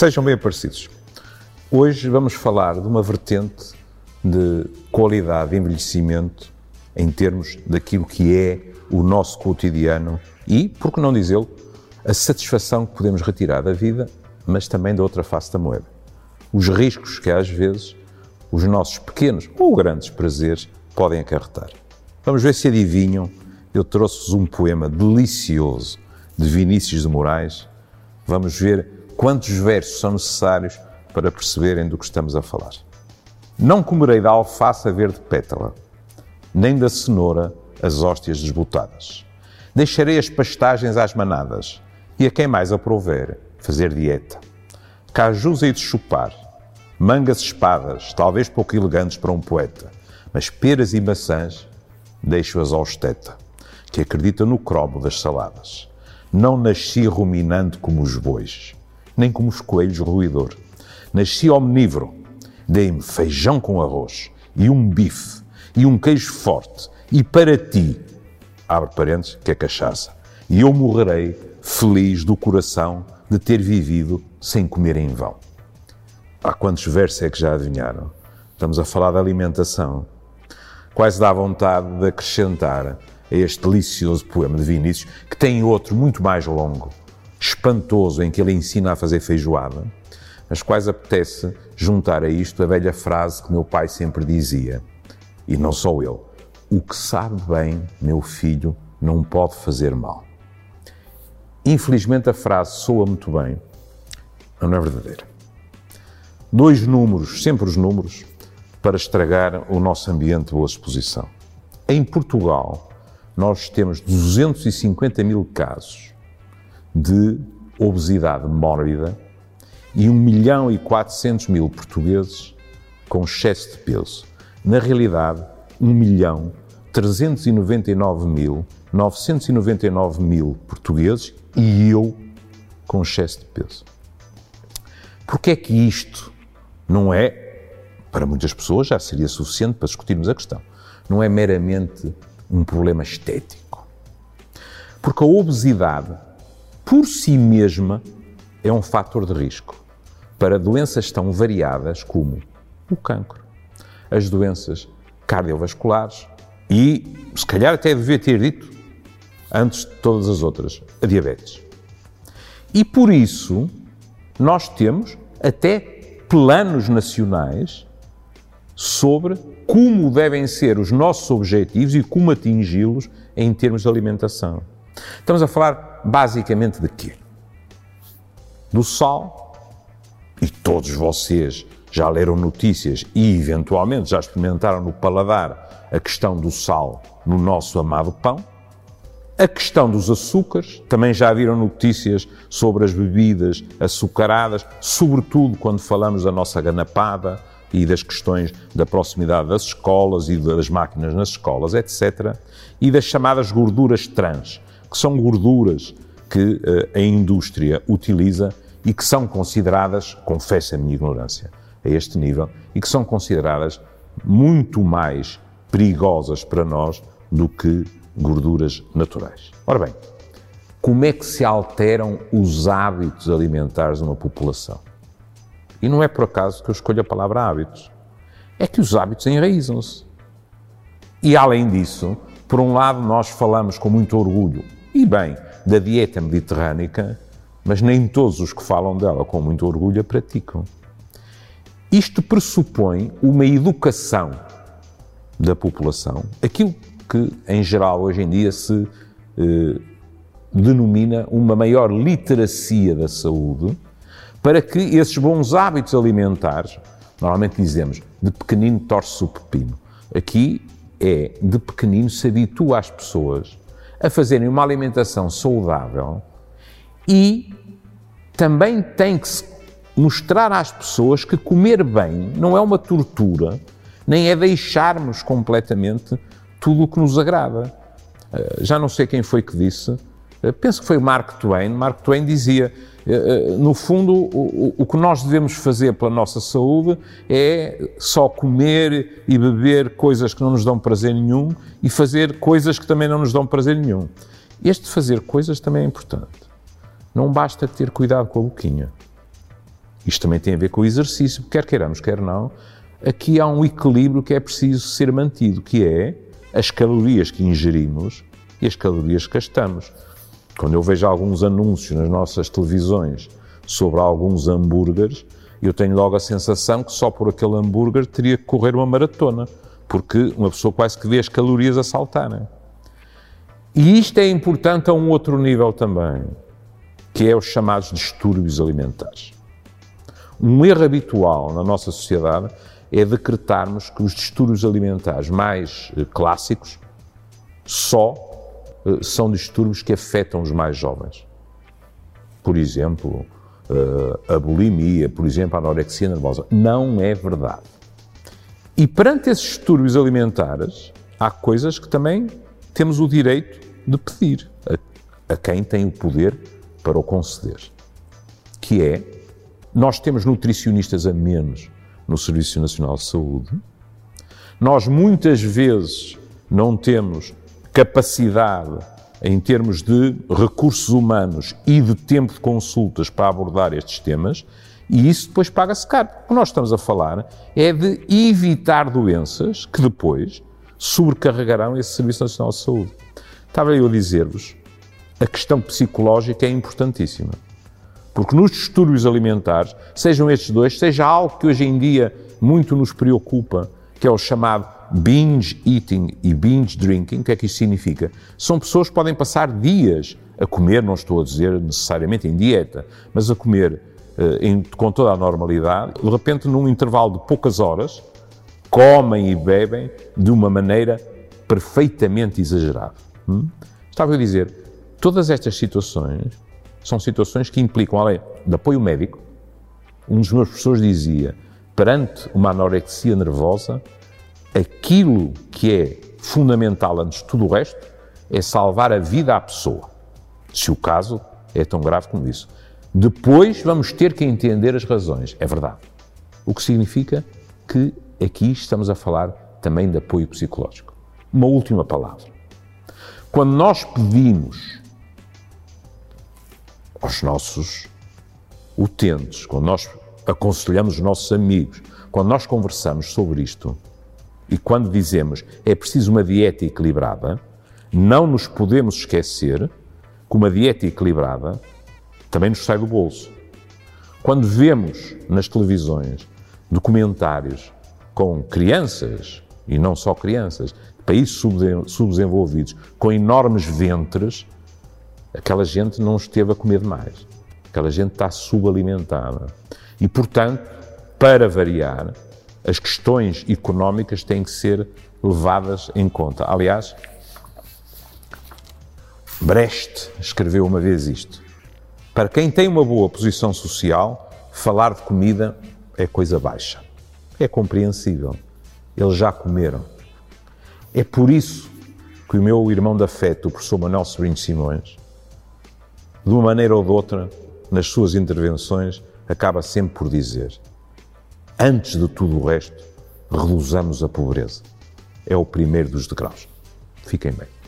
Sejam bem aparecidos. Hoje vamos falar de uma vertente de qualidade de envelhecimento em termos daquilo que é o nosso cotidiano e, por que não dizê-lo, a satisfação que podemos retirar da vida, mas também da outra face da moeda. Os riscos que às vezes os nossos pequenos ou grandes prazeres podem acarretar. Vamos ver se adivinham. Eu trouxe-vos um poema delicioso de Vinícius de Moraes. Vamos ver quantos versos são necessários para perceberem do que estamos a falar. Não comerei da alface verde pétala, nem da cenoura as hóstias desbotadas. Deixarei as pastagens às manadas e a quem mais aprouver fazer dieta. Cajus hei de chupar, mangas espadas, talvez pouco elegantes para um poeta, mas peras e maçãs deixo-as ao esteta, que acredita no cromo das saladas. Não nasci ruminando como os bois nem como os coelhos ruidor. Nasci omnívoro. Dei-me feijão com arroz e um bife e um queijo forte. E para ti, abre parênteses, que é cachaça. E eu morrerei feliz do coração de ter vivido sem comer em vão. Há quantos versos é que já adivinharam? Estamos a falar de alimentação. Quase dá vontade de acrescentar a este delicioso poema de Vinícius, que tem outro muito mais longo, espantoso em que ele ensina a fazer feijoada, mas quase apetece juntar a isto a velha frase que meu pai sempre dizia, e não só ele: O que sabe bem, meu filho, não pode fazer mal. Infelizmente a frase soa muito bem, mas não é verdadeira. Dois números, sempre os números, para estragar o nosso ambiente de boa exposição. Em Portugal, nós temos 250 mil casos de obesidade mórbida e 1 milhão e 400 mil portugueses com excesso de peso. Na realidade, 1 milhão 399 mil 999 mil portugueses e eu com excesso de peso. Porque é que isto não é, para muitas pessoas já seria suficiente para discutirmos a questão, não é meramente um problema estético. Porque a obesidade por si mesma, é um fator de risco para doenças tão variadas como o cancro, as doenças cardiovasculares e, se calhar, até devia ter dito, antes de todas as outras, a diabetes. E por isso, nós temos até planos nacionais sobre como devem ser os nossos objetivos e como atingi-los em termos de alimentação. Estamos a falar basicamente de quê? Do sal, e todos vocês já leram notícias e eventualmente já experimentaram no paladar a questão do sal no nosso amado pão. A questão dos açúcares, também já viram notícias sobre as bebidas açucaradas, sobretudo quando falamos da nossa ganapada e das questões da proximidade das escolas e das máquinas nas escolas, etc. E das chamadas gorduras trans, que são gorduras que uh, a indústria utiliza e que são consideradas, confesso a minha ignorância a este nível, e que são consideradas muito mais perigosas para nós do que gorduras naturais. Ora bem, como é que se alteram os hábitos alimentares de uma população? E não é por acaso que eu escolho a palavra hábitos. É que os hábitos enraizam-se. E além disso, por um lado, nós falamos com muito orgulho e bem da dieta mediterrânica, mas nem todos os que falam dela com muito orgulho a praticam. Isto pressupõe uma educação da população, aquilo que em geral hoje em dia se eh, denomina uma maior literacia da saúde, para que esses bons hábitos alimentares, normalmente dizemos de pequenino torce o pepino, aqui é de pequenino se habitua as pessoas a fazerem uma alimentação saudável e também tem que mostrar às pessoas que comer bem não é uma tortura, nem é deixarmos completamente tudo o que nos agrada. Eh, já não sei quem foi que disse, penso que foi Mark Twain. Mark Twain dizia: eh, no fundo, o, que nós devemos fazer pela nossa saúde é só comer e beber coisas que não nos dão prazer nenhum e fazer coisas que também não nos dão prazer nenhum. Este fazer coisas também é importante. Não basta ter cuidado com a boquinha. isto também tem a ver com o exercício, quer queiramos, quer não, aqui há um equilíbrio que é preciso ser mantido, que é as calorias que ingerimos e as calorias que gastamos. Quando eu vejo alguns anúncios nas nossas televisões sobre alguns hambúrgueres, eu tenho logo a sensação que só por aquele hambúrguer teria que correr uma maratona, porque uma pessoa quase que vê as calorias a saltarem. E isto é importante a um outro nível também, que é os chamados distúrbios alimentares. Um erro habitual na nossa sociedade é decretarmos que os distúrbios alimentares mais eh, clássicos só são distúrbios que afetam os mais jovens. Por exemplo, eh, a bulimia, por exemplo, a anorexia nervosa. Não é verdade. E perante esses distúrbios alimentares, há coisas que também temos o direito de pedir a, a quem tem o poder para o conceder. Que é, nós temos nutricionistas a menos no Serviço Nacional de Saúde, nós muitas vezes não temos capacidade em termos de recursos humanos e de tempo de consultas para abordar estes temas, e isso depois paga-se caro. O que nós estamos a falar é de evitar doenças que depois sobrecarregarão esse Serviço Nacional de Saúde. Estava eu a dizer-vos, a questão psicológica é importantíssima. Porque nos distúrbios alimentares, sejam estes dois, seja algo que hoje em dia muito nos preocupa, que é o chamado binge eating e binge drinking, o que é que isso significa? São pessoas que podem passar dias a comer, não estou a dizer necessariamente em dieta, mas a comer uh, em, com toda a normalidade, de repente, num intervalo de poucas horas, comem e bebem de uma maneira perfeitamente exagerada. Hum? Estava a dizer, todas estas situações são situações que implicam, além de apoio médico, um dos meus professores dizia, perante uma anorexia nervosa, aquilo que é fundamental antes de tudo o resto é salvar a vida à pessoa, se o caso é tão grave como isso. Depois vamos ter que entender as razões, é verdade. O que significa que aqui estamos a falar também de apoio psicológico. Uma última palavra. Quando nós pedimos aos nossos utentes, quando nós aconselhamos os nossos amigos, quando nós conversamos sobre isto, e quando dizemos é preciso uma dieta equilibrada, não nos podemos esquecer que uma dieta equilibrada também nos sai do bolso. Quando vemos nas televisões documentários com crianças, e não só crianças, países subdesenvolvidos, com enormes ventres, aquela gente não esteve a comer demais. Aquela gente está subalimentada. E, portanto, para variar, as questões económicas têm que ser levadas em conta. Aliás, Brecht escreveu uma vez isto. Para quem tem uma boa posição social, falar de comida é coisa baixa. É compreensível. Eles já comeram. É por isso que o meu irmão de afeto, o professor Manuel Sobrinho Simões, de uma maneira ou de outra, nas suas intervenções, acaba sempre por dizer: antes de tudo o resto, reduzamos a pobreza. É o primeiro dos degraus. Fiquem bem.